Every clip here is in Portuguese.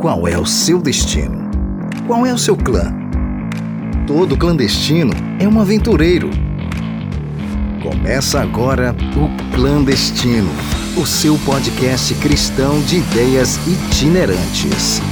Qual é o seu destino? Qual é o seu clã? Todo clandestino é um aventureiro. Começa agora o Clandestino, o seu podcast cristão de ideias itinerantes.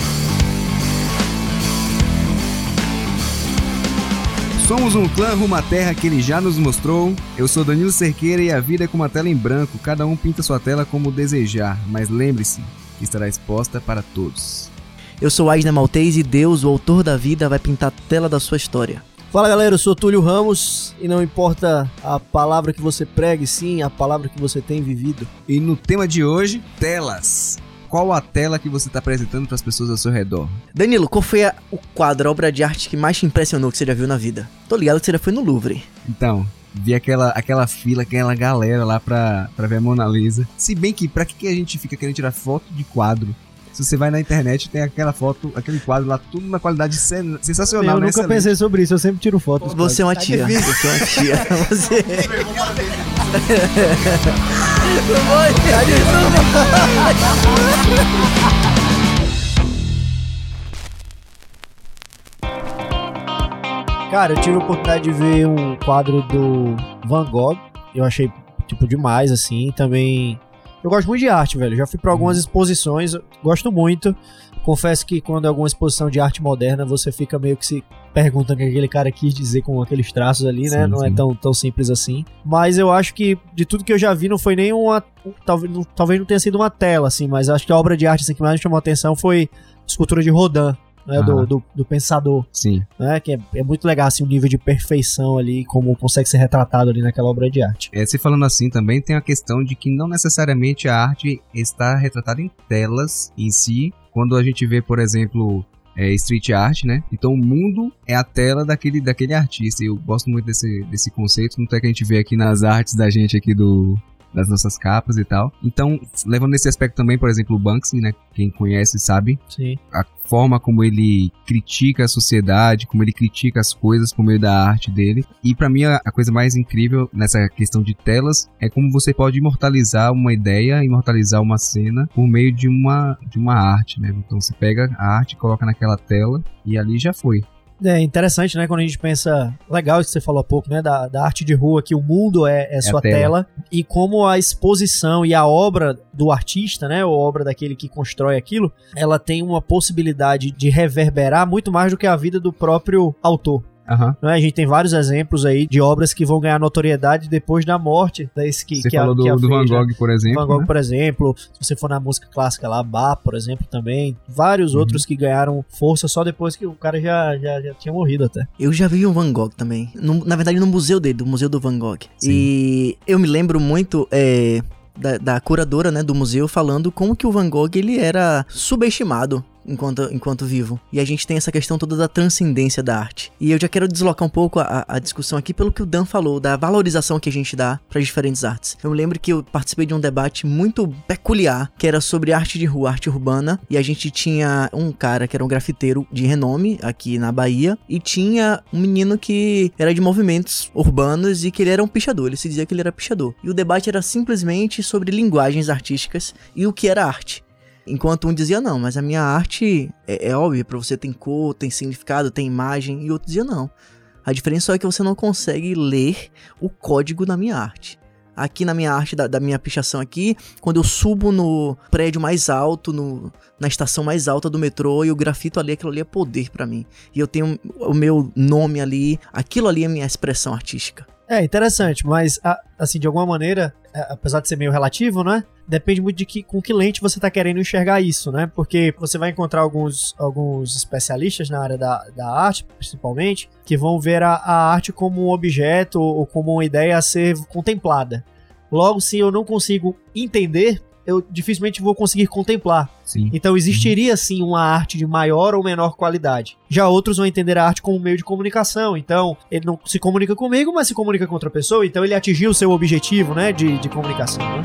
Somos um clã rumo à terra que ele já nos mostrou. Eu sou Danilo Cerqueira e a vida é como uma tela em branco. Cada um pinta sua tela como desejar, mas lembre-se, que estará exposta para todos. Eu sou Aisna Maltese e Deus, o autor da vida, vai pintar a tela da sua história. Fala galera, eu sou Túlio Ramos e não importa a palavra que você pregue, sim a palavra que você tem vivido. E no tema de hoje, telas. Qual a tela que você está apresentando para as pessoas ao seu redor? Danilo, qual foi a, o quadro, a obra de arte que mais te impressionou que você já viu na vida? Tô ligado que você já foi no Louvre. Então, vi aquela, aquela fila, aquela galera lá pra, pra ver a Mona Lisa. Se bem que, pra que, que a gente fica querendo tirar foto de quadro? Se você vai na internet, tem aquela foto, aquele quadro lá, tudo na qualidade sen sensacional, Eu né? nunca Excelente. pensei sobre isso, eu sempre tiro fotos. Você é uma tia. Você é uma tia. Você. Cara, eu tive a oportunidade de ver um quadro do Van Gogh. Eu achei, tipo, demais, assim. Também. Eu gosto muito de arte, velho. Já fui pra algumas exposições, eu gosto muito. Confesso que quando é alguma exposição de arte moderna, você fica meio que se perguntando o que aquele cara quis dizer com aqueles traços ali, né? Sim, não é sim. tão, tão simples assim. Mas eu acho que de tudo que eu já vi, não foi nem uma. Talvez não, talvez não tenha sido uma tela, assim, mas acho que a obra de arte assim, que mais me chamou a atenção foi a escultura de Rodin, né? Do, do, do pensador Sim. né? Que é, é muito legal assim, o nível de perfeição ali, como consegue ser retratado ali naquela obra de arte. É, se falando assim também, tem a questão de que não necessariamente a arte está retratada em telas em si. Quando a gente vê, por exemplo, é, street art, né? Então o mundo é a tela daquele, daquele artista. E eu gosto muito desse, desse conceito, não é que a gente vê aqui nas artes da gente aqui do das nossas capas e tal. Então, levando nesse aspecto também, por exemplo, o Banksy, né? Quem conhece sabe Sim. a forma como ele critica a sociedade, como ele critica as coisas por meio da arte dele. E pra mim a, a coisa mais incrível nessa questão de telas é como você pode imortalizar uma ideia, imortalizar uma cena por meio de uma de uma arte, né? Então você pega a arte, coloca naquela tela e ali já foi. É interessante, né, quando a gente pensa, legal isso que você falou há pouco, né, da, da arte de rua, que o mundo é, é sua a tela. tela. e como a exposição e a obra do artista, né, ou obra daquele que constrói aquilo, ela tem uma possibilidade de reverberar muito mais do que a vida do próprio autor. Né? A gente tem vários exemplos aí de obras que vão ganhar notoriedade depois da morte desse que, Você que a- falou do, que a do Van? Gogh, por exemplo. Van Gogh, né? por exemplo, se você for na música clássica lá, Bach, por exemplo, também. Vários Uhum. outros que ganharam força só depois que o cara já, já, já tinha morrido até. Eu já vi um Van Gogh também. No- na verdade, no museu dele, do Museu do Van Gogh. Sim. E eu me lembro muito é, da, da curadora né, do museu falando como que o Van Gogh ele era subestimado. Enquanto, enquanto vivo. E a gente tem essa questão toda da transcendência da arte. E eu já quero deslocar um pouco a, a discussão aqui pelo que o Dan falou, da valorização que a gente dá para diferentes artes. Eu lembro que eu participei de um debate muito peculiar, que era sobre arte de rua, arte urbana. E a gente tinha um cara que era um grafiteiro de renome aqui na Bahia. E tinha um menino que era de movimentos urbanos e que ele era um pichador. Ele se dizia que ele era pichador. E o debate era simplesmente sobre linguagens artísticas e o que era arte. Enquanto um dizia, não, mas a minha arte é, é óbvia, pra você tem cor, tem significado, tem imagem, e outro dizia, não. A diferença só é que você não consegue ler o código da minha arte. Aqui na minha arte, da, da minha pichação aqui, quando eu subo no prédio mais alto, no, na estação mais alta do metrô, e o grafito ali, aquilo ali é poder pra mim. E eu tenho o meu nome ali, aquilo ali é minha expressão artística. É interessante, mas assim, de alguma maneira, a- apesar de ser meio relativo, né? Depende muito de que, com que lente você tá querendo enxergar isso, né? Porque você vai encontrar alguns, alguns especialistas na área da, da arte, principalmente, que vão ver a, a arte como um objeto ou como uma ideia a ser contemplada. Logo, se eu não consigo entender, eu dificilmente vou conseguir contemplar. Sim. Então existiria sim uma arte de maior ou menor qualidade. Já outros vão entender a arte como um meio de comunicação. Então ele não se comunica comigo, mas se comunica com outra pessoa. Então ele atingiu o seu objetivo, né, de, de comunicação. né?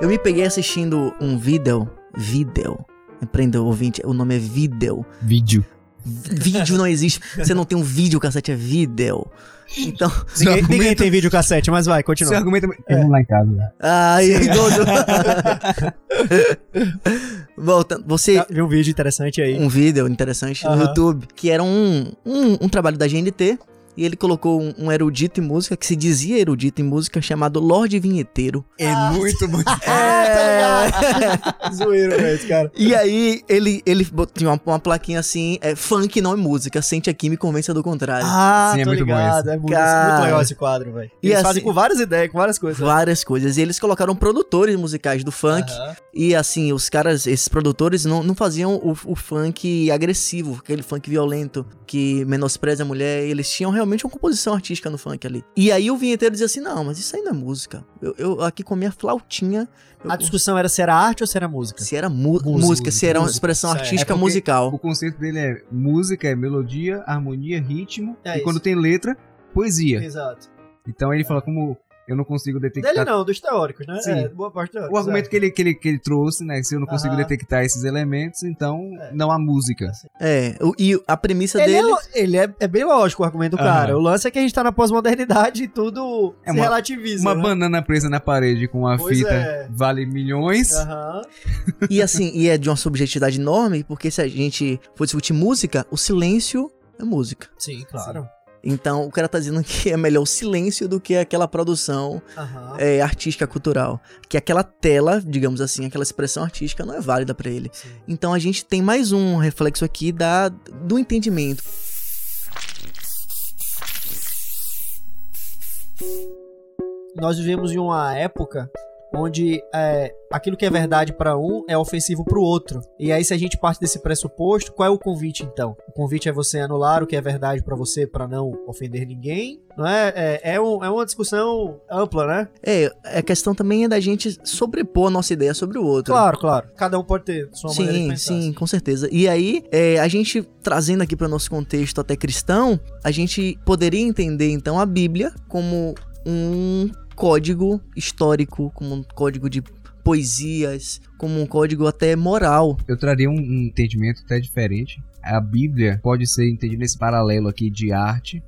Eu me peguei assistindo um vídeo, vídeo, aprenda ouvinte, o nome é vídeo, Vídeo. Vídeo não existe. Você não tem um vídeo, cassete é vídeo. Então. Ninguém, argumento- ninguém tem vídeo cassete, mas vai, Seu continua. argumento é... Vamos lá em casa. né? Ai, Dodo. Volta, você. Ah, Vi um vídeo interessante aí. Um vídeo interessante no. YouTube, que era um, um, um trabalho da GNT. E ele colocou um, um erudito em música, que se dizia erudito em música, chamado Lorde Vinheteiro. É muito bom. É. Zoeiro, velho, esse cara. E aí, ele, ele tinha uma, uma plaquinha assim: é, funk não é música, sente aqui e me convença do contrário. Ah, Sim, é muito bom ligado. esse. É muito, Cara. muito legal esse quadro, velho. E Eles assim- fazem com várias ideias, com várias coisas. Várias coisas. E eles colocaram produtores musicais do funk. Aham. E assim, os caras, esses produtores, não, não faziam o, o funk agressivo, aquele funk violento que menospreza a mulher. Eles tinham realmente uma composição artística no funk ali. E aí o vinheteiro dizia assim: não, mas isso aí não é música. Eu, eu aqui com a minha flautinha. eu- A discussão era se era arte ou se era música. se era mu- música, Música, se era uma música, expressão certo. artística É musical. O conceito dele é música, é melodia, harmonia, ritmo. É e isso. quando tem letra, poesia. Exato. Então ele fala como eu não consigo detectar. Dele não, dos teóricos, né? Sim. É, boa parte teórica. O argumento que ele, que, ele, que ele trouxe, né? Se eu não consigo detectar esses elementos, então É. não há música. É, o- e a premissa Ele, é, dele. lo- ele é, é bem lógico o argumento do cara. O lance é que a gente tá na pós-modernidade e tudo É se uma- relativiza. Uma né? banana presa na parede com uma Pois fita é. vale milhões. Aham. E assim, e é de uma subjetividade enorme, porque se a gente for discutir música, o silêncio é música. Sim, claro. Então o cara tá dizendo que é melhor o silêncio do que aquela produção Aham. é, artística cultural. Que aquela tela, digamos assim, aquela expressão artística não é válida pra ele. Sim. Então a gente tem mais um reflexo aqui da, do entendimento. Nós vivemos em uma época onde é, aquilo que é verdade pra um é ofensivo pro outro. E aí, se a gente parte desse pressuposto, qual é o convite então? O convite é você anular o que é verdade pra você pra não ofender ninguém, não é? É, é, um- é uma discussão ampla, né? É, a questão também é da gente sobrepor a nossa ideia sobre o outro. Claro, claro. Cada um pode ter sua maneira de Sim, pensar. sim, com certeza. E aí, é, a gente trazendo aqui para o nosso contexto até cristão, a gente poderia entender então a Bíblia como um código histórico, como um código de poesias, como um código até moral. Eu traria um, um entendimento até diferente. A Bíblia pode ser entendida nesse paralelo aqui de arte.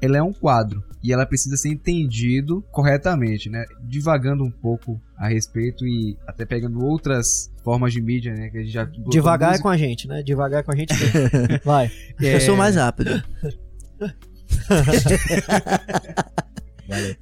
Ela é um quadro e ela precisa ser entendido corretamente, né? Divagando um pouco a respeito e até pegando outras formas de mídia, né? Que a gente já Devagar é música. com a gente, né? Devagar é com a gente. mesmo. Vai. É, Eu sou mais rápido.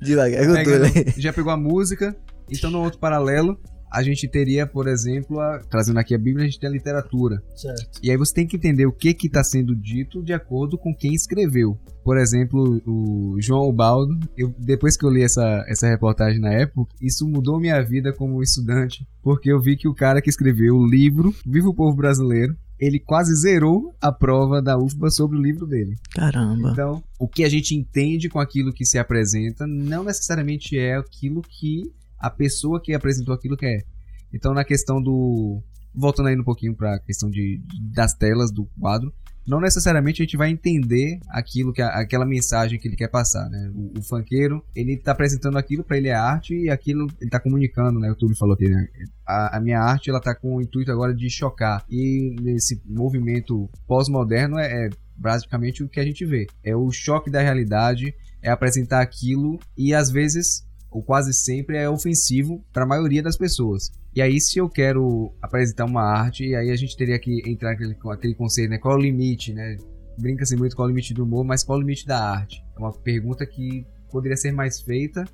Devagar, eu tô, pegando- né? já pegou a música, então no outro paralelo a gente teria, por exemplo, a- trazendo aqui a Bíblia, a gente tem a literatura. Certo. E aí você tem que entender o que está sendo dito de acordo com quem escreveu. Por exemplo, o João Ubaldo, eu, depois que eu li essa, essa reportagem na época, isso mudou minha vida como estudante, porque eu vi que o cara que escreveu o livro, Viva o Povo Brasileiro, ele quase zerou a prova da UFBA sobre o livro dele. Caramba. Então, o que a gente entende com aquilo que se apresenta não necessariamente é aquilo que a pessoa que apresentou aquilo quer. Então, na questão do. Voltando aí um pouquinho para a questão de, das telas do quadro, não necessariamente a gente vai entender aquilo que a- aquela mensagem que ele quer passar, né? O, o funkeiro, ele tá apresentando aquilo para ele é arte e aquilo ele tá comunicando, né? O YouTube falou aqui, né? A, a minha arte, ela tá com o intuito agora de chocar. E nesse movimento pós-moderno é, é basicamente o que a gente vê. É o choque da realidade, é apresentar aquilo e às vezes, ou quase sempre, é ofensivo para a maioria das pessoas. E aí, se eu quero apresentar uma arte, e aí a gente teria que entrar aquele, com aquele conceito, né? Qual é o limite, né? Brinca-se muito qual é o limite do humor, mas qual é o limite da arte? É uma pergunta que poderia ser mais feita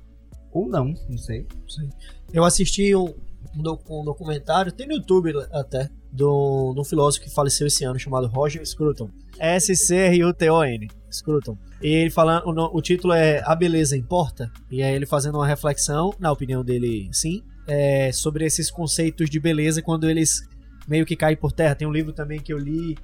ou não, não sei. Eu assisti um, um doc- um documentário, tem no YouTube até, do, um filósofo que faleceu esse ano, chamado Roger Scruton. S-C-R-U-T-O-N. Scruton. E ele falando, o, o título é A Beleza Importa? E aí ele fazendo uma reflexão, na opinião dele, sim, é, sobre esses conceitos de beleza quando eles meio que caem por terra. Tem um livro também que eu li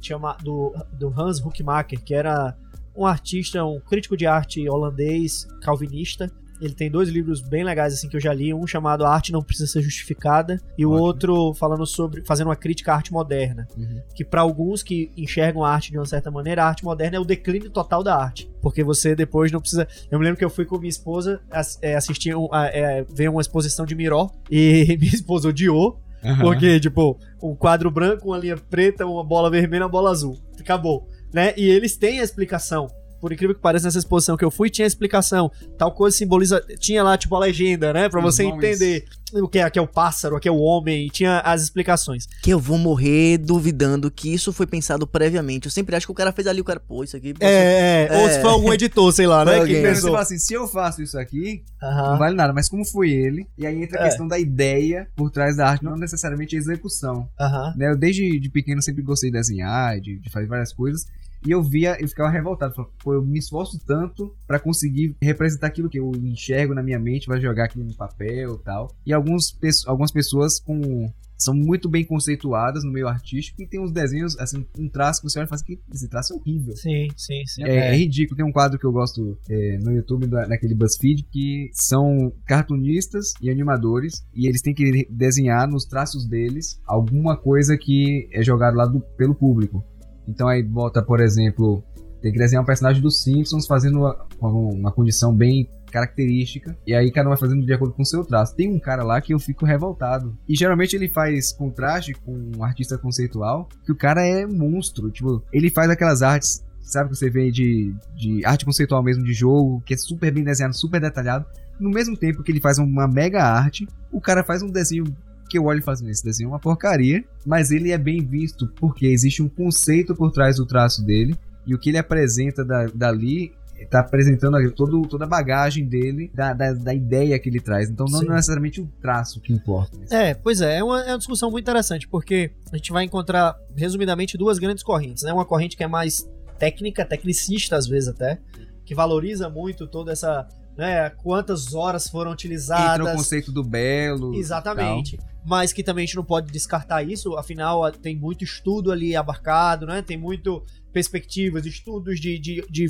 chama, do, do Hans Huckmacher, que era um artista, um crítico de arte holandês, calvinista. Ele tem dois livros bem legais assim que eu já li, um chamado A Arte Não Precisa Ser Justificada e o Ótimo. outro falando sobre fazendo uma crítica à arte moderna, que para alguns que enxergam a arte de uma certa maneira, a arte moderna é o declínio total da arte, porque você depois não precisa. Eu me lembro que eu fui com minha esposa é, assistir um, é, ver uma exposição de Miró e minha esposa odiou. Aham. Porque, tipo, um quadro branco, uma linha preta, uma bola vermelha, uma bola azul. Acabou. Né? E eles têm a explicação. Por incrível que pareça, nessa exposição que eu fui, tinha explicação. Tal coisa simboliza. Tinha lá, tipo, a legenda, né? Pra Os você nomes. entender o que é, aqui é o pássaro, aqui é o homem. Tinha as explicações. Que eu vou morrer duvidando que isso foi pensado previamente. Eu sempre acho que o cara fez ali, o cara, pô, isso aqui. pô, É, é, Ou É. se foi algum editor, sei lá, né? alguém. Que Primeiro você pensou. fala assim, se eu faço isso aqui, não Aham. vale nada, mas como foi ele? E aí entra a É. questão da ideia por trás da arte, não necessariamente a execução. Aham. né? Eu desde de pequeno sempre gostei de desenhar, de, de fazer várias coisas. E eu via, eu ficava revoltado. Falava, Pô, eu me esforço tanto pra conseguir representar aquilo que eu enxergo na minha mente, vai jogar aquilo no papel e tal. E alguns, algumas pessoas com são muito bem conceituadas no meio artístico e tem uns desenhos, assim, um traço que você olha e fala assim, que esse traço é horrível. Sim, sim, sim. É, é ridículo. Tem um quadro que eu gosto é, no YouTube, naquele BuzzFeed, que são cartunistas e animadores, e eles têm que desenhar nos traços deles alguma coisa que é jogado lá do- pelo público. Então aí bota, por exemplo, tem que desenhar um personagem dos Simpsons fazendo uma, uma condição bem característica, e aí cada um vai fazendo de acordo com o seu traço. Tem um cara lá que eu fico revoltado. E geralmente ele faz contraste com um artista conceitual, que o cara é monstro. Tipo, ele faz aquelas artes sabe que você vê de, de arte conceitual mesmo de jogo, que é super bem desenhado, super detalhado. No mesmo tempo que ele faz uma mega arte, o cara faz um desenho que eu olho assim, esse desenho é uma porcaria, mas ele é bem visto porque existe um conceito por trás do traço dele e o que ele apresenta da- dali tá apresentando todo, toda a bagagem dele, da, da, da ideia que ele traz. Então não Sim. é necessariamente o traço que importa. É, pois é, é uma, é uma discussão muito interessante, porque a gente vai encontrar, resumidamente, duas grandes correntes, né? Uma corrente que é mais técnica, tecnicista às vezes até, que valoriza muito toda essa, né, quantas horas foram Entra o utilizadas. conceito do belo. Exatamente. Mas que também a gente não pode descartar isso, afinal tem muito estudo ali abarcado, né? Tem muito perspectivas, estudos de, de, de,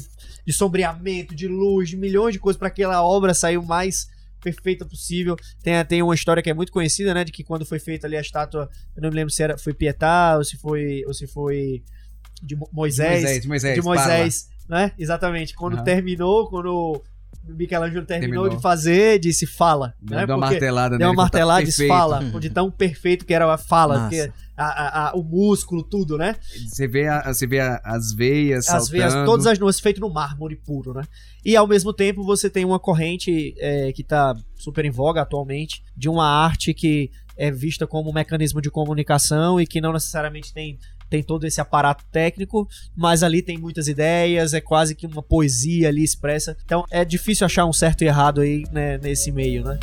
de sombreamento, de luz, de milhões de coisas para aquela obra sair o mais perfeita possível. Tem, tem uma história que é muito conhecida, né? De que quando foi feita ali a estátua, eu não me lembro se era, foi Pietá ou se foi, ou se foi de Mo- De Moisés, Moisés, de Moisés, de. Moisés, né? Exatamente. Quando Aham. terminou, quando Michelangelo terminou, Terminou. de fazer, disse fala, Deu né? uma Porque- martelada Deu uma tá martelada disse fala, de tão perfeito que era a fala, a- a- a- o músculo, tudo, né? Você vê, você vê as veias As veias, saltando. todas as nuances feito no mármore puro, né? E ao mesmo tempo você tem uma corrente é, que tá super em voga atualmente, de uma arte que é vista como um mecanismo de comunicação e que não necessariamente tem, tem todo esse aparato técnico, mas ali tem muitas ideias, é quase que uma poesia ali expressa. Então é difícil achar um certo e errado aí né, nesse meio, né?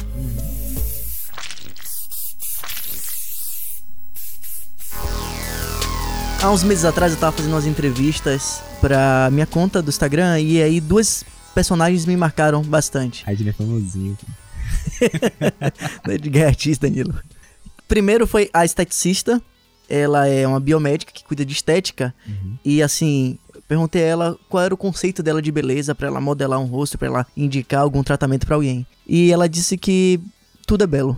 Há uns meses atrás eu tava fazendo umas entrevistas pra minha conta do Instagram e aí duas personagens me marcaram bastante. Aí ele é famosinho. Não é artista, Danilo. Primeiro foi a esteticista. Ela é uma biomédica que cuida de estética. E assim, perguntei a ela qual era o conceito dela de beleza pra ela modelar um rosto, pra ela indicar algum tratamento pra alguém. E ela disse que tudo é belo.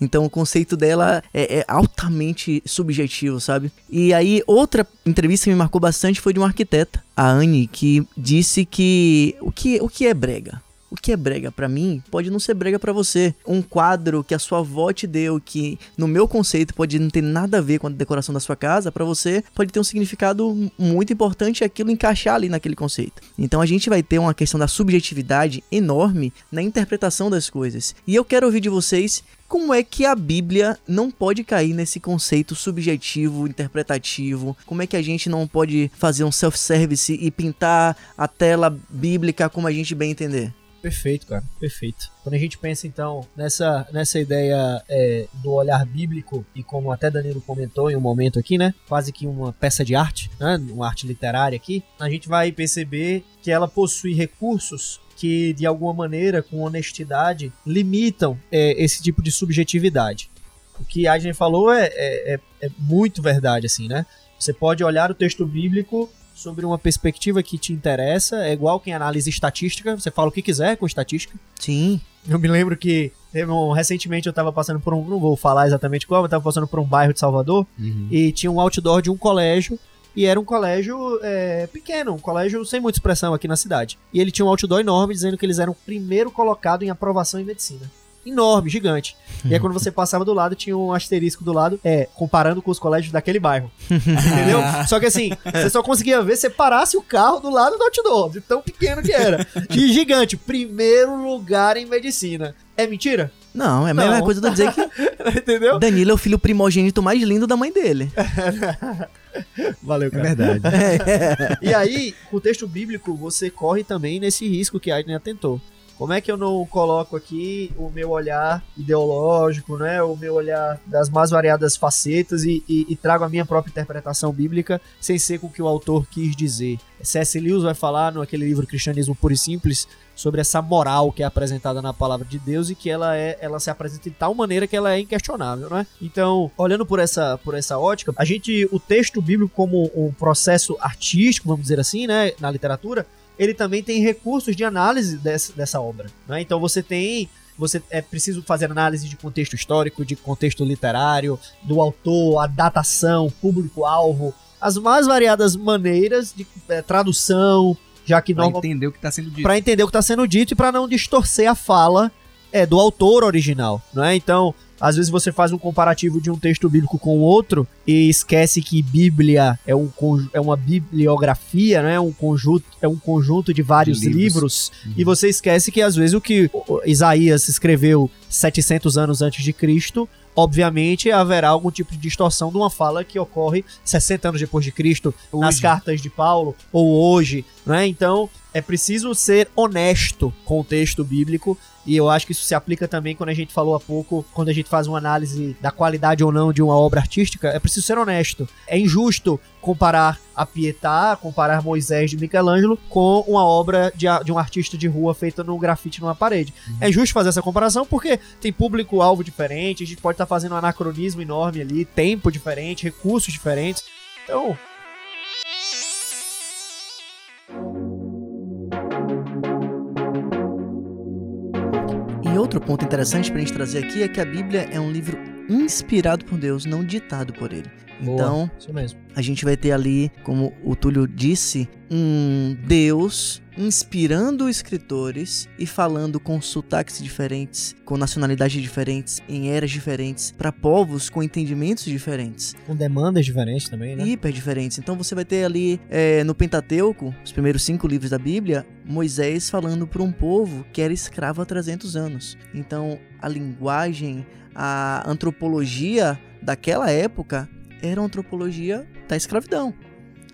Então o conceito dela é, é altamente subjetivo, sabe? E aí outra entrevista que me marcou bastante foi de uma arquiteta, a Anne, que disse que o que, o que é brega? O que é brega pra mim pode não ser brega pra você. Um quadro que a sua avó te deu, que no meu conceito pode não ter nada a ver com a decoração da sua casa, pra você pode ter um significado muito importante e aquilo encaixar ali naquele conceito. Então a gente vai ter uma questão da subjetividade enorme na interpretação das coisas. E eu quero ouvir de vocês como é que a Bíblia não pode cair nesse conceito subjetivo, interpretativo? Como é que a gente não pode fazer um self-service e pintar a tela bíblica como a gente bem entender? Perfeito, cara, perfeito. Quando a gente pensa então nessa, nessa ideia é, do olhar bíblico e como até Danilo comentou em um momento aqui, né, quase que uma peça de arte, né, uma arte literária aqui, a gente vai perceber que ela possui recursos que de alguma maneira, com honestidade, limitam é, esse tipo de subjetividade. O que Adney falou é, é, é- é muito verdade, assim, né? Você pode olhar o texto bíblico sobre uma perspectiva que te interessa, é igual quem analisa estatística, você fala o que quiser com estatística. Sim. Eu me lembro que um- recentemente eu tava passando por um, não vou falar exatamente qual, eu tava passando por um bairro de Salvador Uhum. e tinha um outdoor de um colégio e era um colégio é, pequeno, um colégio sem muita expressão aqui na cidade. E ele tinha um outdoor enorme dizendo que eles eram o primeiro colocado em aprovação em medicina. Enorme, gigante. E aí quando você passava do lado, tinha um asterisco do lado, é, comparando com os colégios daquele bairro. Entendeu? Só que assim, você só conseguia ver se parasse o carro do lado do outdoor, de tão pequeno que era. De gigante, primeiro lugar em medicina. É mentira? Não, é a mesma coisa de dizer que Entendeu? Danilo é o filho primogênito mais lindo da mãe dele. Valeu, É cara. verdade. E aí, com o texto bíblico, você corre também nesse risco que Aiden atentou. Como é que eu não coloco aqui o meu olhar ideológico, né? O meu olhar das mais variadas facetas e, e- e trago a minha própria interpretação bíblica sem ser com o que o autor quis dizer. C.S. Lewis vai falar naquele livro Cristianismo Puro e Simples sobre essa moral que é apresentada na palavra de Deus e que ela é ela se apresenta de tal maneira que ela é inquestionável, né? Então, olhando por essa por essa ótica, a gente o texto bíblico como um processo artístico, vamos dizer assim, né, na literatura, ele também tem recursos de análise dessa, dessa obra, né? Então você tem você é preciso fazer análise de contexto histórico, de contexto literário, do autor, a datação, público-alvo, as mais variadas maneiras de eh, tradução, já que Pra norma- entender o que tá sendo dito. Pra entender o que tá sendo dito e pra não distorcer a fala é, do autor original, não é? Então, às vezes você faz um comparativo de um texto bíblico com outro e esquece que Bíblia é, um, é uma bibliografia, né? Um conjunto, é um conjunto de vários De livros. livros, Uhum. e você esquece que às vezes o que Isaías escreveu 700 anos antes de Cristo, obviamente haverá algum tipo de distorção de uma fala que ocorre 60 anos depois de Cristo, nas Hoje. cartas de Paulo ou hoje, né? Então, é preciso ser honesto com o texto bíblico e eu acho que isso se aplica também quando a gente falou há pouco, quando a gente faz uma análise da qualidade ou não de uma obra artística, é preciso ser honesto. É injusto comparar a Pietà, comparar Moisés de Michelangelo com uma obra de, de um artista de rua feita no grafite numa parede. É justo fazer essa comparação porque tem público-alvo diferente, a gente pode estar fazendo um anacronismo enorme ali, tempo diferente, recursos diferentes. Então, E outro ponto interessante pra gente trazer aqui é que a Bíblia é um livro inspirado por Deus, não ditado por ele. Boa. Então, a gente vai ter ali, como o Túlio disse, um Deus inspirando escritores e falando com sotaques diferentes, com nacionalidades diferentes, em eras diferentes, para povos com entendimentos diferentes. Com demandas diferentes também, né? hiper diferentes. Então você vai ter ali é, no Pentateuco, os primeiros cinco livros da Bíblia, Moisés falando para um povo que era escravo há 300 anos. Então a linguagem, a antropologia daquela época era uma antropologia da escravidão.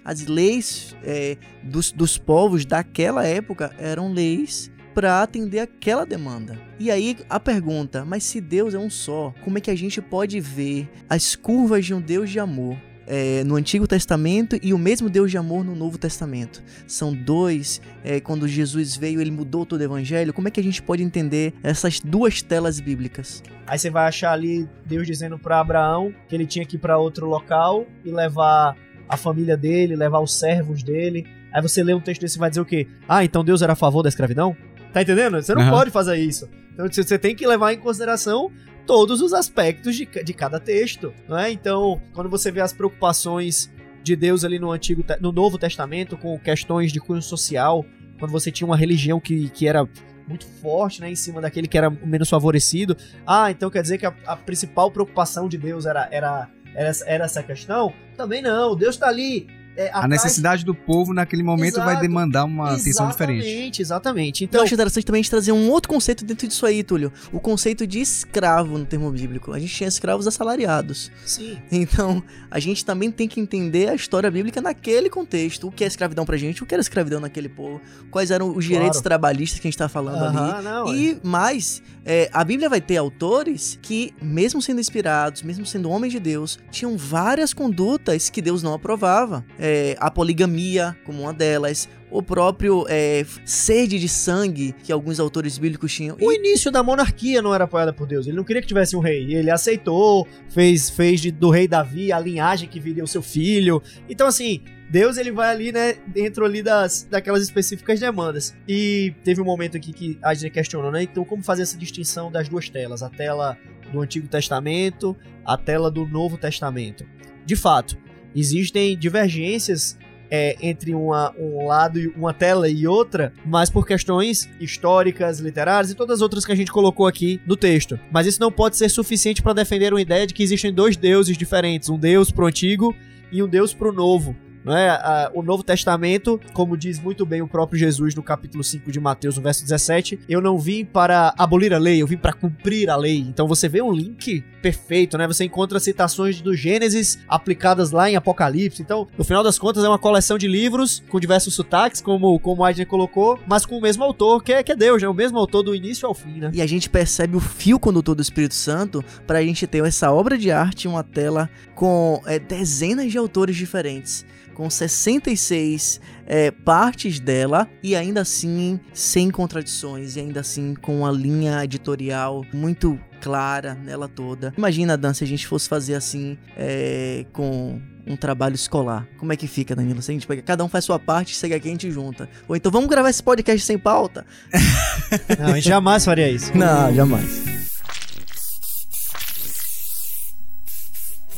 As leis é, dos, dos povos daquela época eram leis para atender aquela demanda. E aí a pergunta, mas se Deus é um só, como é que a gente pode ver as curvas de um Deus de amor é, no Antigo Testamento e o mesmo Deus de amor no Novo Testamento? São dois. é, quando Jesus veio, ele mudou todo o Evangelho. Como é que a gente pode entender essas duas telas bíblicas? Aí você vai achar ali Deus dizendo pra Abraão que ele tinha que ir pra outro local e levar a família dele, levar os servos dele. Aí você lê um texto desse e vai dizer o quê? Ah, então Deus era a favor da escravidão? Tá entendendo? Você não Aham. pode fazer isso. Então você tem que levar em consideração todos os aspectos de, de cada texto, não é? Então, quando você vê as preocupações de Deus ali no antigo, no Novo Testamento com questões de cunho social, quando você tinha uma religião que, que era muito forte, né, em cima daquele que era menos favorecido. Ah, então quer dizer que a, a principal preocupação de Deus era, era, era, essa- questão? Também não. Deus tá ali. É, A necessidade do povo naquele momento vai Exato. demandar uma atenção diferente. Exatamente, exatamente. Então, eu acho interessante também a gente trazer um outro conceito dentro disso aí, Túlio. O conceito de escravo no termo bíblico. A gente tinha escravos assalariados. sim. Então, a gente também tem que entender a história bíblica naquele contexto. O que é escravidão pra gente, o que era escravidão naquele povo, quais eram os direitos Claro. trabalhistas que a gente tá falando ali. Aham, não, é. E mais, é, a Bíblia vai ter autores que, mesmo sendo inspirados, mesmo sendo homens de Deus, tinham várias condutas que Deus não aprovava. É, a poligamia, como uma delas, o próprio é, sede de sangue que alguns autores bíblicos tinham. O início da monarquia não era apoiada por Deus. Ele não queria que tivesse um rei. Ele aceitou, fez, fez de- do rei Davi a linhagem que viria o seu filho. Então, assim, Deus ele vai ali, né, dentro ali das, daquelas específicas demandas. E teve um momento aqui que a gente questionou, né? Então, como fazer essa distinção das duas telas? A tela do Antigo Testamento, a tela do Novo Testamento. De fato, existem divergências é, entre uma, um lado, uma tela e outra, mas por questões históricas, literárias e todas as outras que a gente colocou aqui no texto. Mas isso não pode ser suficiente para defender uma ideia de que existem dois deuses diferentes, um deus pro antigo e um deus pro novo. É? o Novo Testamento, como diz muito bem o próprio Jesus no capítulo 5 de Mateus, no verso 17, eu não vim para abolir a lei, eu vim para cumprir a lei. Então você vê um link perfeito, né? Você encontra citações do Gênesis aplicadas lá em Apocalipse. Então, no final das contas, é uma coleção de livros com diversos sotaques, como, como o Adner colocou, mas com o mesmo autor, que é, que é Deus, né? O mesmo autor do início ao fim, né? E a gente percebe o fio condutor do Espírito Santo para a gente ter essa obra de arte, uma tela com é, dezenas de autores diferentes com 66 é, partes dela e ainda assim sem contradições e ainda assim com uma linha editorial muito clara nela toda. Imagina, Dan, se a gente fosse fazer assim é, com um trabalho escolar. Como é que fica, Danilo? Se a gente pega, cada um faz sua parte, chega aqui a gente junta. Ou então vamos gravar esse podcast sem pauta? Não, a gente jamais faria isso. Não, jamais.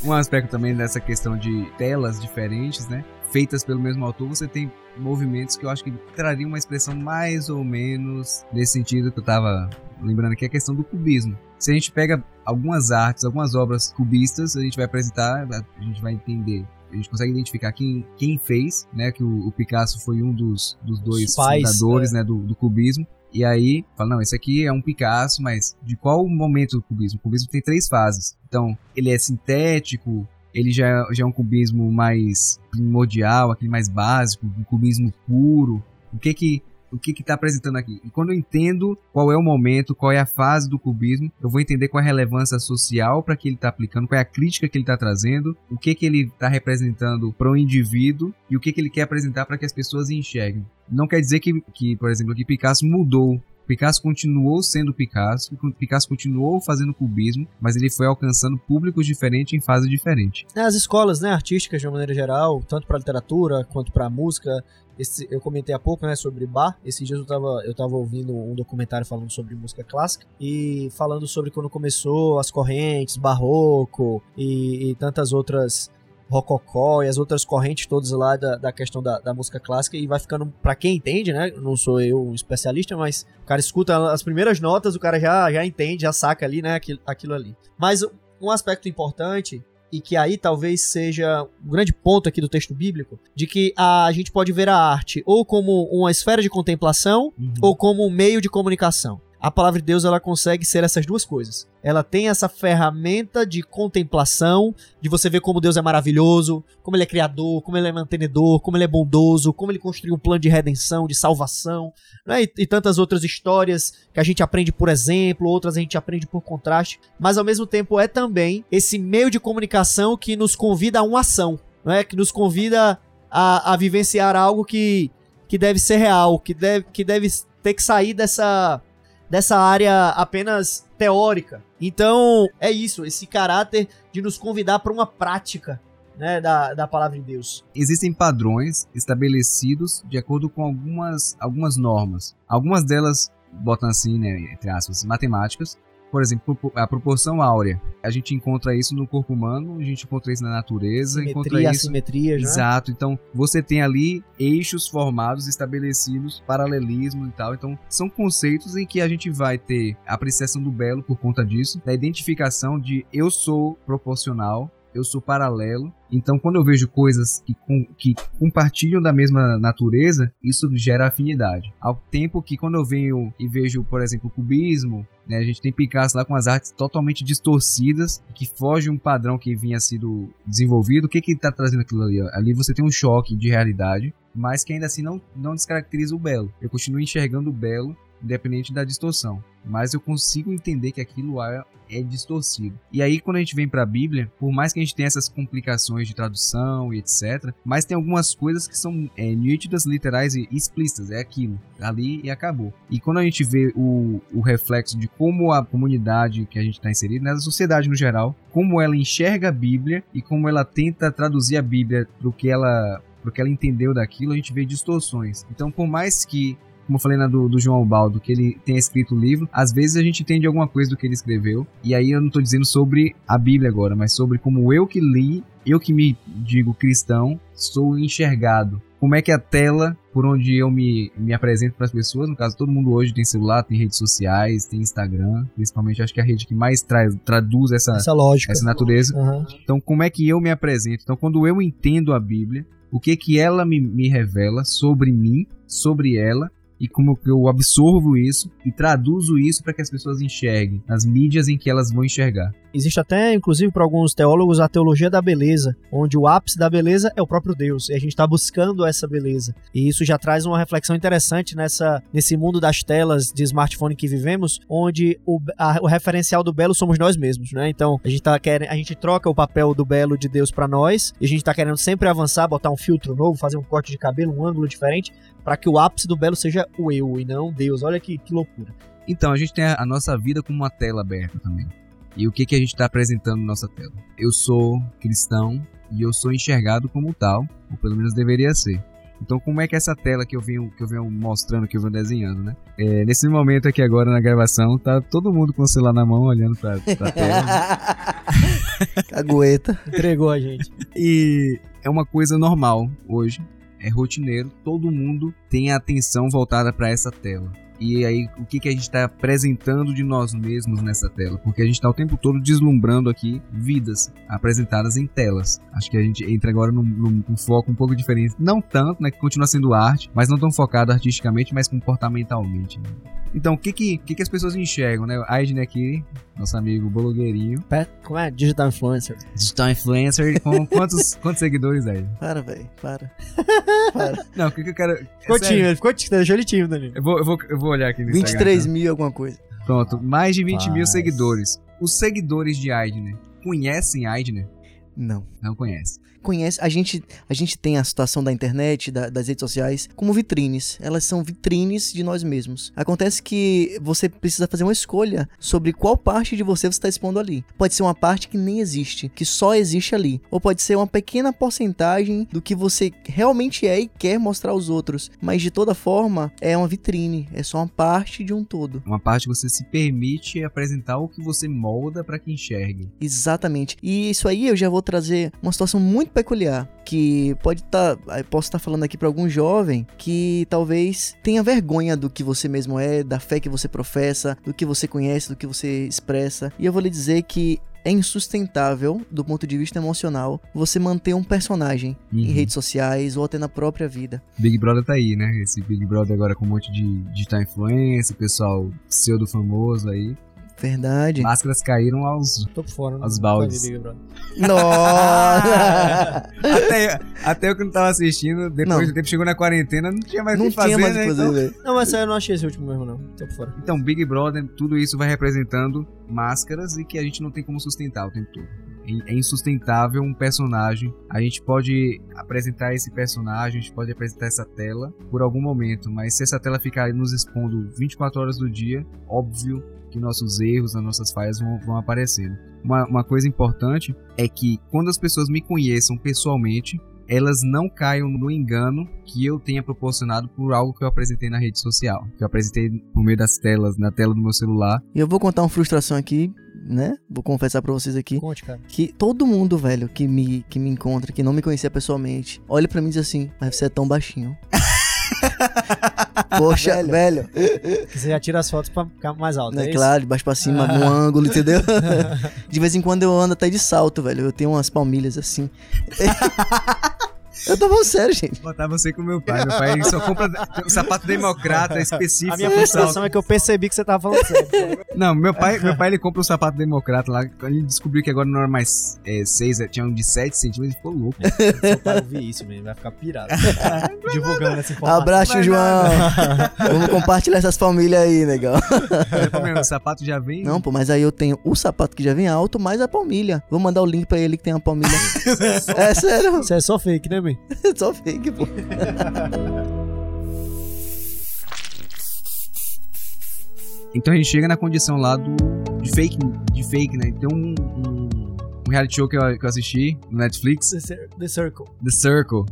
Um aspecto também dessa questão de telas diferentes, né? Feitas pelo mesmo autor, você tem movimentos que eu acho que trariam uma expressão mais ou menos nesse sentido que eu tava lembrando aqui, a questão do cubismo. Se a gente pega algumas artes, algumas obras cubistas, a gente vai apresentar, a gente vai entender a gente consegue identificar quem, quem fez, né? Que o, o Picasso foi um dos, dos dois fundadores é. né, do, do, cubismo. E aí, fala, não, esse aqui é um Picasso, mas de qual momento do cubismo? O cubismo tem três fases. Então, ele é sintético, ele já, já é um cubismo mais primordial, aquele mais básico, um cubismo puro. O que que o que está apresentando aqui. E quando eu entendo qual é o momento, qual é a fase do cubismo, eu vou entender qual é a relevância social para que ele está aplicando, qual é a crítica que ele está trazendo, o que, que ele está representando para o indivíduo e o que, que ele quer apresentar para que as pessoas enxerguem. Não quer dizer que, que, por exemplo, que Picasso mudou Picasso continuou sendo Picasso, Picasso continuou fazendo cubismo, mas ele foi alcançando públicos diferentes em fase diferente. As escolas, né, artísticas de uma maneira geral, tanto para literatura quanto para música, esse, eu comentei há pouco, né, sobre bar. Esses dias eu tava, eu tava ouvindo um documentário falando sobre música clássica e falando sobre quando começou as correntes, barroco e, e tantas outras rococó e as outras correntes todas lá da, da questão da, da, música clássica e vai ficando, para quem entende, né? Não sou eu um especialista, mas o cara escuta as primeiras notas, o cara já, já entende, já saca ali, né? Aquilo, aquilo ali. Mas um aspecto importante e que aí talvez seja um grande ponto aqui do texto bíblico, de que a gente pode ver a arte ou como uma esfera de contemplação uhum. ou como um meio de comunicação a palavra de Deus ela consegue ser essas duas coisas. Ela tem essa ferramenta de contemplação, de você ver como Deus é maravilhoso, como ele é criador, como ele é mantenedor, como ele é bondoso, como ele construiu um plano de redenção, de salvação, né? e, e tantas outras histórias que a gente aprende por exemplo, outras a gente aprende por contraste, mas ao mesmo tempo é também esse meio de comunicação que nos convida a uma ação, não é? que nos convida a, a vivenciar algo que, que deve ser real, que deve, que deve ter que sair dessa dessa área apenas teórica. Então, é isso, esse caráter de nos convidar para uma prática né, da, da palavra de Deus. Existem padrões estabelecidos de acordo com algumas, algumas normas. Algumas delas, botam assim, né, entre aspas, matemáticas, por exemplo, a proporção áurea. A gente encontra isso no corpo humano, a gente encontra isso na natureza, Simetria, encontra isso. Assimetria, já. Exato. Então, você tem ali eixos formados, estabelecidos, paralelismo e tal. Então, são conceitos em que a gente vai ter a apreciação do belo por conta disso, da identificação de eu sou proporcional, eu sou paralelo. Então, quando eu vejo coisas que, com, que compartilham da mesma natureza, isso gera afinidade. Ao tempo que, quando eu venho e vejo, por exemplo, o cubismo, né, a gente tem Picasso lá com as artes totalmente distorcidas, que foge um padrão que vinha sido desenvolvido. O que que está trazendo aquilo ali? Ali você tem um choque de realidade, mas que ainda assim não, não descaracteriza o belo. Eu continuo enxergando o belo independente da distorção. Mas eu consigo entender que aquilo é, é distorcido. E aí, quando a gente vem para a Bíblia, por mais que a gente tenha essas complicações de tradução e etc., mas tem algumas coisas que são é, nítidas, literais e explícitas. É aquilo, ali e acabou. E quando a gente vê o, o reflexo de como a comunidade que a gente está inserido, né, a sociedade no geral, como ela enxerga a Bíblia e como ela tenta traduzir a Bíblia para o que ela porque ela entendeu daquilo, a gente vê distorções. Então, por mais que como eu falei na do, do João Baldo, que ele tem escrito o livro, às vezes a gente entende alguma coisa do que ele escreveu, e aí eu não tô dizendo sobre a Bíblia agora, mas sobre como eu que li, eu que me digo cristão, sou enxergado. Como é que a tela por onde eu me, me apresento para as pessoas, no caso todo mundo hoje tem celular, tem redes sociais, tem Instagram, principalmente acho que é a rede que mais tra traduz essa, essa lógica, essa natureza. Uhum. Então como é que eu me apresento? Então quando eu entendo a Bíblia, o que que ela me, me revela sobre mim, sobre ela e como eu absorvo isso e traduzo isso para que as pessoas enxerguem nas mídias em que elas vão enxergar. Existe até, inclusive, para alguns teólogos, a teologia da beleza, onde o ápice da beleza é o próprio Deus, e a gente está buscando essa beleza. E isso já traz uma reflexão interessante nessa, nesse mundo das telas de smartphone que vivemos, onde o, a, o referencial do belo somos nós mesmos, né? Então, a gente, tá querendo, a gente troca o papel do belo de Deus para nós, e a gente está querendo sempre avançar, botar um filtro novo, fazer um corte de cabelo, um ângulo diferente, para que o ápice do belo seja o eu e não Deus. Olha que, que loucura. Então, a gente tem a, nossa vida como uma tela aberta também. E o que, que a gente está apresentando na nossa tela? Eu sou cristão e eu sou enxergado como tal, ou pelo menos deveria ser. Então, como é que essa tela que eu venho, que eu venho mostrando, que eu venho desenhando, né? É, nesse momento aqui agora na gravação, tá todo mundo com o celular na mão, olhando pra, pra tela. Cagueta. Entregou a gente. E é uma coisa normal hoje, é rotineiro, todo mundo tem a atenção voltada para essa tela. E aí, o que, que a gente está apresentando de nós mesmos nessa tela? Porque a gente está o tempo todo deslumbrando aqui vidas apresentadas em telas. Acho que a gente entra agora num, num, num foco um pouco diferente. Não tanto, né? Que continua sendo arte, mas não tão focado artisticamente, mas comportamentalmente. Né? Então, o que que, que que as pessoas enxergam, né? Aiden aqui, nosso amigo blogueirinho. Como é? Digital influencer. Digital influencer. Com quantos, quantos seguidores, Aiden? Para, velho. Para. para. Não, o que que eu quero... Ficou é tímido, ficou tímido. Deixou ele tímido ali. Eu vou, eu, vou, eu vou olhar aqui no 23 Instagram, mil alguma coisa. então. Pronto, mais de 20 mil seguidores. Os seguidores de Aidner conhecem Aidner? Não. Não conhecem. Conhece, a gente, a gente tem a situação da internet, da- das redes sociais, como vitrines. Elas são vitrines de nós mesmos. Acontece que você precisa fazer uma escolha sobre qual parte de você você está expondo ali. Pode ser uma parte que nem existe, que só existe ali. Ou pode ser uma pequena porcentagem do que você realmente é e quer mostrar aos outros. Mas de toda forma, é uma vitrine. É só uma parte de um todo. Uma parte que você se permite apresentar o que você molda para que enxergue. Exatamente. E isso aí eu já vou trazer uma situação muito peculiar. Que pode estar. posso estar falando aqui para algum jovem que talvez tenha vergonha do que você mesmo é, da fé que você professa, do que você conhece, do que você expressa. E eu vou lhe dizer que. É insustentável, do ponto de vista emocional, você manter um personagem em Uhum. redes sociais ou até na própria vida. Big Brother tá aí, né? Esse Big Brother agora com um monte de digital influencer, pessoal pseudo famoso aí. Verdade. Máscaras caíram aos. Tô fora. não- Os não baldes. Nossa! até, até eu que não tava assistindo, depois Não. do tempo chegou na quarentena, não tinha mais o Não que fazer, mais né? fazer, Então-. Não, mas eu não achei esse último mesmo, não. Tô por fora. Então, Big Brother, tudo isso vai representando máscaras e que a gente não tem como sustentar o tempo todo. É é insustentável um personagem. A gente pode apresentar esse personagem, a gente pode apresentar essa tela por algum momento, mas se essa tela ficar nos expondo 24 horas do dia, óbvio que nossos erros, as nossas falhas vão, vão aparecendo. Uma, uma coisa importante é que quando as pessoas me conheçam pessoalmente, elas não caiam no engano que eu tenha proporcionado por algo que eu apresentei na rede social, que eu apresentei por meio das telas, na tela do meu celular. E eu vou contar uma frustração aqui, né? Vou confessar pra vocês aqui. Conte, cara. que todo mundo, velho, que me, que me encontra, que não me conhecia pessoalmente, olha pra mim e diz assim, mas você é tão baixinho. Poxa, velho. Que você já tira as fotos pra ficar mais alto. Né, é claro, de baixo pra cima, no ângulo, entendeu? de vez em quando eu ando até de salto, velho. Eu tenho umas palmilhas assim. Eu tô falando sério, gente. Botar você com meu pai. Meu pai só compra um sapato democrata específico. A minha frustração é que eu percebi que você tava falando sério. Não, meu pai, meu pai ele compra um sapato democrata lá. Quando ele descobriu que agora não era mais 6, tinha um de 7 centímetros, ele ficou louco. Seu pai ouvir isso, mesmo, vai ficar pirado. Divulgando essa informação. Abraço, João. Vamos compartilhar essas palmilhas aí, legal. Ele o sapato já vem. Não, pô, mas aí eu tenho o sapato que já vem alto, mais a palmilha. Vou mandar o link pra ele que tem uma palmilha. é sério, Isso é só fake, né, só fake, pô. Então a gente chega na condição lá do de fake, de fake, né? Tem um, um, um reality show que eu, que eu assisti no Netflix, The The Circle. The Circle.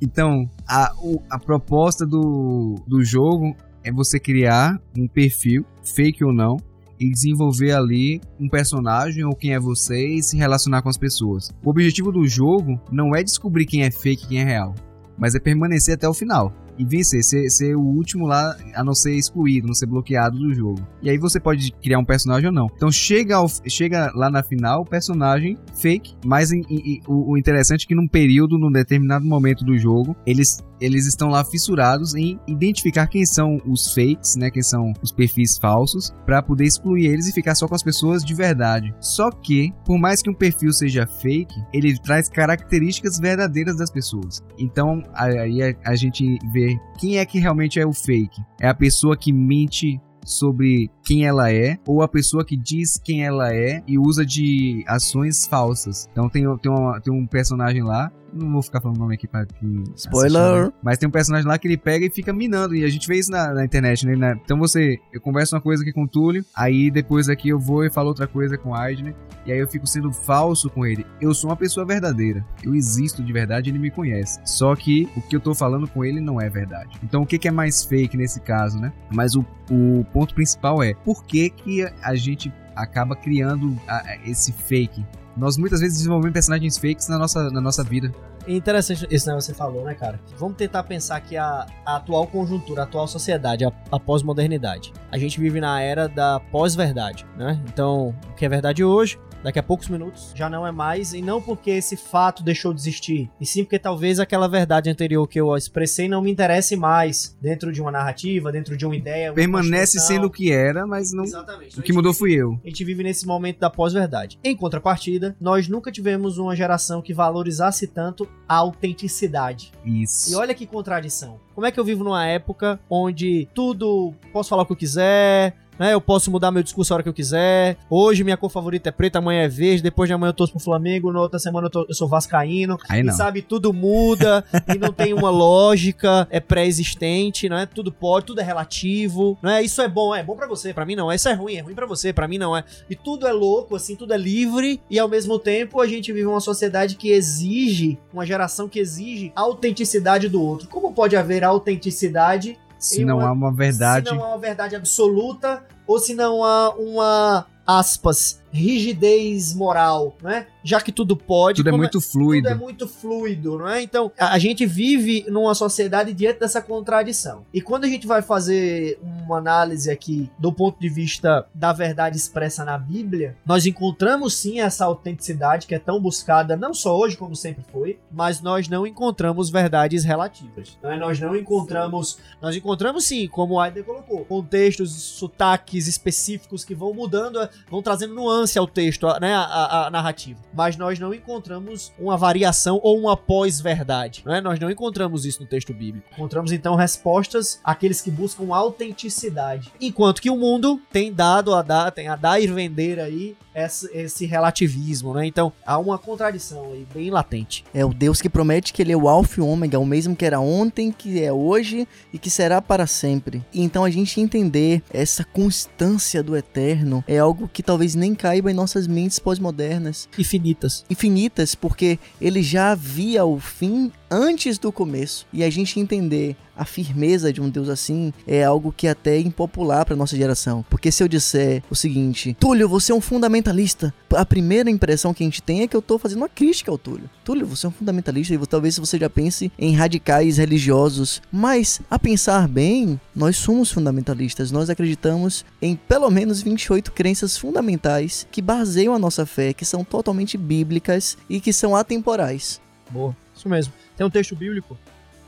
Então, a, o- a proposta do, do jogo é você criar um perfil, fake ou não, e desenvolver ali um personagem ou quem é você e se relacionar com as pessoas. O objetivo do jogo não é descobrir quem é fake e quem é real, mas é permanecer até o final e vencer, ser, ser o último lá a não ser excluído, não ser bloqueado do jogo. E aí você pode criar um personagem ou não. Então chega, ao, chega lá na final o personagem fake, mas em, em, o, o interessante é que num período, num determinado momento do jogo, eles eles estão lá fissurados em identificar quem são os fakes, né, quem são os perfis falsos, para poder excluir eles e ficar só com as pessoas de verdade. Só que, por mais que um perfil seja fake, ele traz características verdadeiras das pessoas. Então, aí a, a gente vê quem é que realmente é o fake. É a pessoa que mente sobre quem ela é, ou a pessoa que diz quem ela é e usa de ações falsas. Então tem, tem, uma, tem um personagem lá não vou ficar falando o nome aqui pra que. Spoiler! Assistir, né? Mas tem um personagem lá que ele pega e fica minando. E a gente vê isso na, na internet, né? Então você. Eu converso uma coisa aqui com o Túlio. Aí depois aqui eu vou e falo outra coisa com o Aidner. E aí eu fico sendo falso com ele. Eu sou uma pessoa verdadeira. Eu existo de verdade ele me conhece. Só que o que eu tô falando com ele não é verdade. Então o que, que é mais fake nesse caso, né? Mas o, o ponto principal é por que, que a gente acaba criando a, esse fake nós muitas vezes desenvolvemos personagens fakes na nossa, na nossa vida. É interessante negócio que você falou, né, cara? Vamos tentar pensar que a, a atual conjuntura, a atual sociedade, a, a pós-modernidade. A gente vive na era da pós-verdade, né? Então, o que é verdade hoje daqui a poucos minutos já não é mais, e não porque esse fato deixou de existir, e sim porque talvez aquela verdade anterior que eu expressei não me interesse mais dentro de uma narrativa, dentro de uma ideia. Uma Permanece sendo o que era, mas não. Exatamente. O que mudou fui eu. A gente vive nesse momento da pós-verdade. Em contrapartida, nós nunca tivemos uma geração que valorizasse tanto a autenticidade. Isso. E olha que contradição. Como é que eu vivo numa época onde tudo posso falar o que eu quiser, né? Eu posso mudar meu discurso a hora que eu quiser. Hoje minha cor favorita é preta, amanhã é verde, depois de amanhã eu torço pro Flamengo, na outra semana eu, tô, eu sou vascaíno. Aí não. E sabe, tudo muda e não tem uma lógica, é pré-existente, não é? Tudo pode, tudo é relativo, não é? Isso é bom, é bom para você, para mim não. Isso é ruim, é ruim para você, para mim não é. E tudo é louco, assim, tudo é livre e ao mesmo tempo a gente vive uma sociedade que exige, uma geração que exige a autenticidade do outro. Como pode haver autenticidade se não uma, há uma verdade. Se não há uma verdade absoluta, ou se não há uma, aspas, rigidez moral, né? Já que tudo pode. Tudo é muito fluido. Tudo é muito fluido, não é? Então, a, gente vive numa sociedade diante dessa contradição. E quando a gente vai fazer uma análise aqui do ponto de vista da verdade expressa na Bíblia, nós encontramos sim essa autenticidade que é tão buscada, não só hoje como sempre foi, mas nós não encontramos verdades relativas. Não é? Nós não encontramos. Nós encontramos sim, como o Aider colocou, contextos, sotaques específicos que vão mudando, vão trazendo nuances nuance ao texto, né, a, a, narrativa. Mas nós não encontramos uma variação ou uma pós-verdade, né? Nós não encontramos isso no texto bíblico. Encontramos então respostas àqueles que buscam autenticidade. Enquanto que o mundo tem dado a dar, tem a dar e vender aí esse, esse relativismo, né? Então há uma contradição aí bem latente. É o Deus que promete que ele é o alfa e o ômega, o mesmo que era ontem, que é hoje e que será para sempre. E então a gente entender essa constância do eterno é algo que talvez nem caiba em nossas mentes pós-modernas. Infinitas. Infinitas, porque ele já havia o fim antes do começo. E a gente entender a firmeza de um Deus assim é algo que é até impopular para nossa geração. Porque se eu disser o seguinte, Túlio, você é um fundamentalista, a primeira impressão que a gente tem é que eu tô fazendo uma crítica ao Túlio. Túlio, você é um fundamentalista e talvez você já pense em radicais religiosos, mas a pensar bem, nós somos fundamentalistas, nós acreditamos em pelo menos 28 crenças fundamentais que baseiam a nossa fé, que são totalmente bíblicas e que são atemporais. Boa, isso mesmo. Tem um texto bíblico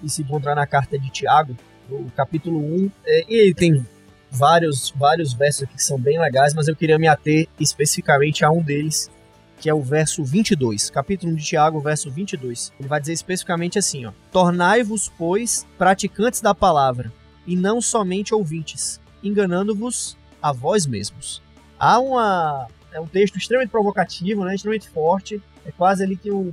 que se encontrar na carta de Tiago, no capítulo 1, é, e ele tem vários, vários versos aqui que são bem legais, mas eu queria me ater especificamente a um deles, que é o verso 22, capítulo 1 de Tiago, verso 22. Ele vai dizer especificamente assim, ó: Tornai-vos, pois, praticantes da palavra, e não somente ouvintes, enganando-vos a vós mesmos. Há uma é um texto extremamente provocativo, né, extremamente forte, é quase ali que um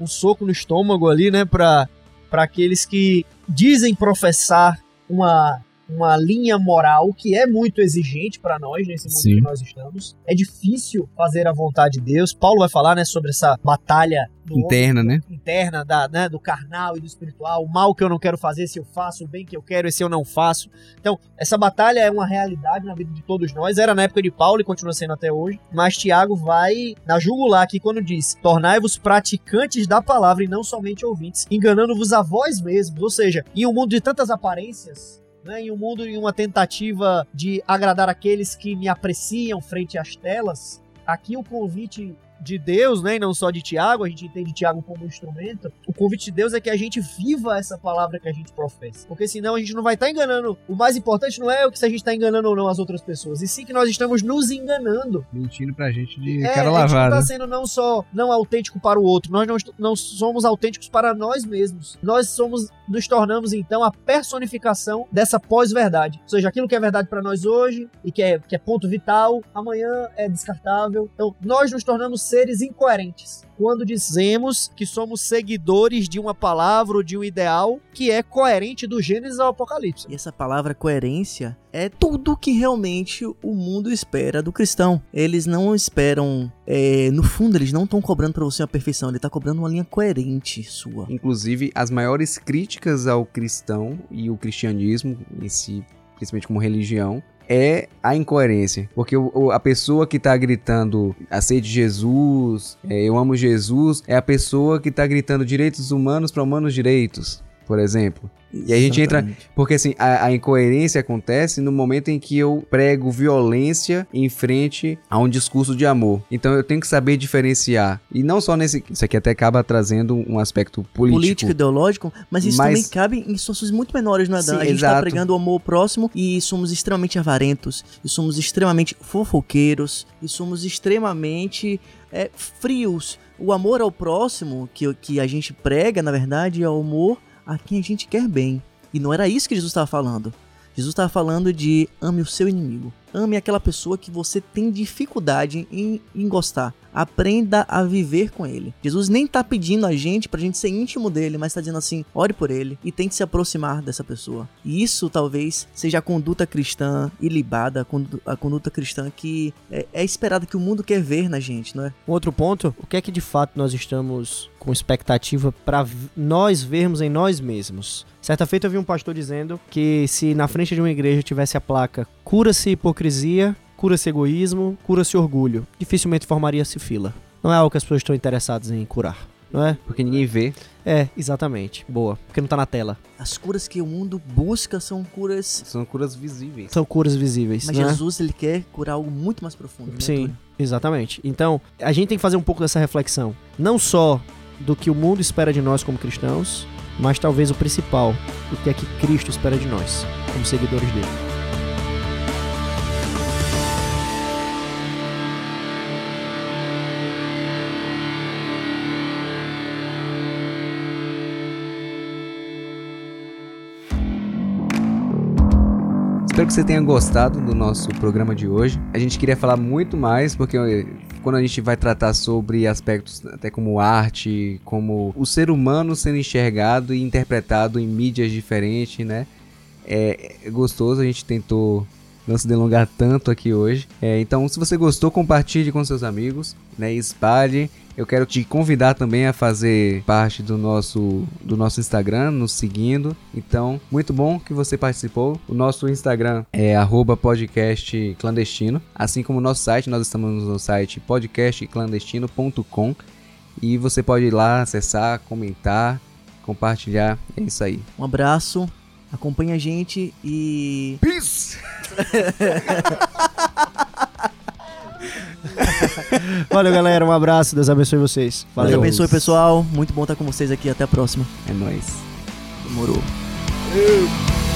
um soco no estômago ali, né, para aqueles que dizem professar uma uma linha moral que é muito exigente para nós nesse mundo Sim. que nós estamos. É difícil fazer a vontade de Deus. Paulo vai falar, né, sobre essa batalha do homem Interna, né? interna da, né, do carnal e do espiritual, o mal que eu não quero fazer, se eu faço, o bem que eu quero, esse eu não faço. Então, essa batalha é uma realidade na vida de todos nós, era na época de Paulo e continua sendo até hoje, mas Tiago vai na jugular aqui quando diz: Tornai-vos praticantes da palavra e não somente ouvintes, enganando-vos a vós mesmos. Ou seja, em um mundo de tantas aparências, né, em um mundo em uma tentativa de agradar aqueles que me apreciam frente às telas, aqui o convite de Deus, né, e não só de Tiago, a gente entende Tiago como instrumento. O convite de Deus é que a gente viva essa palavra que a gente professa. Porque senão a gente não vai estar enganando. O mais importante não é o que se a gente está enganando ou não as outras pessoas, e sim que nós estamos nos enganando. Mentindo pra gente de É, cara a gente não lavada. está sendo não só não autêntico para o outro, nós não, não somos autênticos para nós mesmos. Nós somos, nos tornamos então a personificação dessa pós-verdade. Ou seja, aquilo que é verdade para nós hoje e que é, que é ponto vital, amanhã é descartável. Então, nós nos tornamos seres incoerentes quando dizemos que somos seguidores de uma palavra ou de um ideal que é coerente do Gênesis ao Apocalipse. E essa palavra coerência é tudo que realmente o mundo espera do cristão. Eles não esperam, é, no fundo, eles não estão cobrando pra você uma perfeição, ele tá cobrando uma linha coerente sua. Inclusive, as maiores críticas ao cristão e o cristianismo em si, principalmente como religião, é a incoerência. Porque a pessoa que tá gritando aceite Jesus, é, eu amo Jesus, é a pessoa que tá gritando direitos humanos para humanos direitos, por exemplo. E a gente entra- Exatamente. Porque assim, a, a incoerência acontece no momento em que eu prego violência em frente a um discurso de amor. Então eu tenho que saber diferenciar. E não só nesse. Isso aqui até acaba trazendo um aspecto político. político, ideológico, mas isso Mas- também cabe em situações muito menores, não é, Dan? Sim, a gente tá exato. pregando o amor ao próximo e somos extremamente avarentos, e somos extremamente fofoqueiros, e somos extremamente é, frios. O amor ao próximo, que, que a gente prega, na verdade, é o amor a quem a gente quer bem. E não era isso que Jesus estava falando. Jesus estava falando de ame o seu inimigo. Ame aquela pessoa que você tem dificuldade em, em gostar. Aprenda a viver com ele. Jesus nem tá pedindo a gente pra gente ser íntimo dele, mas tá dizendo assim: ore por ele e tente se aproximar dessa pessoa. E isso talvez seja a conduta cristã ilibada, a condu- a conduta cristã que é, é esperada que o mundo quer ver na gente, não é? Um outro ponto, o que é que de fato nós estamos com expectativa para nós vermos em nós mesmos? Certa feita eu vi um pastor dizendo que se na frente de uma igreja tivesse a placa cura-se hipocrisia, cura-se egoísmo, cura-se orgulho, dificilmente formaria-se fila. Não é algo que as pessoas estão interessadas em curar, não é? Porque ninguém vê. É, exatamente. Boa, porque não tá na tela. As curas que o mundo busca são curas. São curas visíveis. São curas visíveis, Mas né? Jesus ele quer curar algo muito mais profundo. né, Sim, exatamente. Então, a gente tem que fazer um pouco dessa reflexão. Não só do que o mundo espera de nós como cristãos, mas talvez o principal, o que é que Cristo espera de nós, como seguidores dele. Espero que você tenha gostado do nosso programa de hoje. A gente queria falar muito mais, porque eh, quando a gente vai tratar sobre aspectos até como arte, como o ser humano sendo enxergado e interpretado em mídias diferentes, né? É, é gostoso, a gente tentou não se delongar tanto aqui hoje. É, então, se você gostou, compartilhe com seus amigos, né? Espalhe. Eu quero te convidar também a fazer parte do nosso, do nosso Instagram, nos seguindo. Então, muito bom que você participou. O nosso Instagram é arroba podcast clandestino. Assim como o nosso site, nós estamos no site podcastclandestino.com. E você pode ir lá, acessar, comentar, compartilhar. É isso aí. Um abraço, acompanha a gente e. Peace! Valeu, galera. Um abraço. Deus abençoe vocês. Deus Valeu. abençoe, pessoal. Muito bom estar com vocês aqui. Até a próxima. É nóis. Demorou. Eu.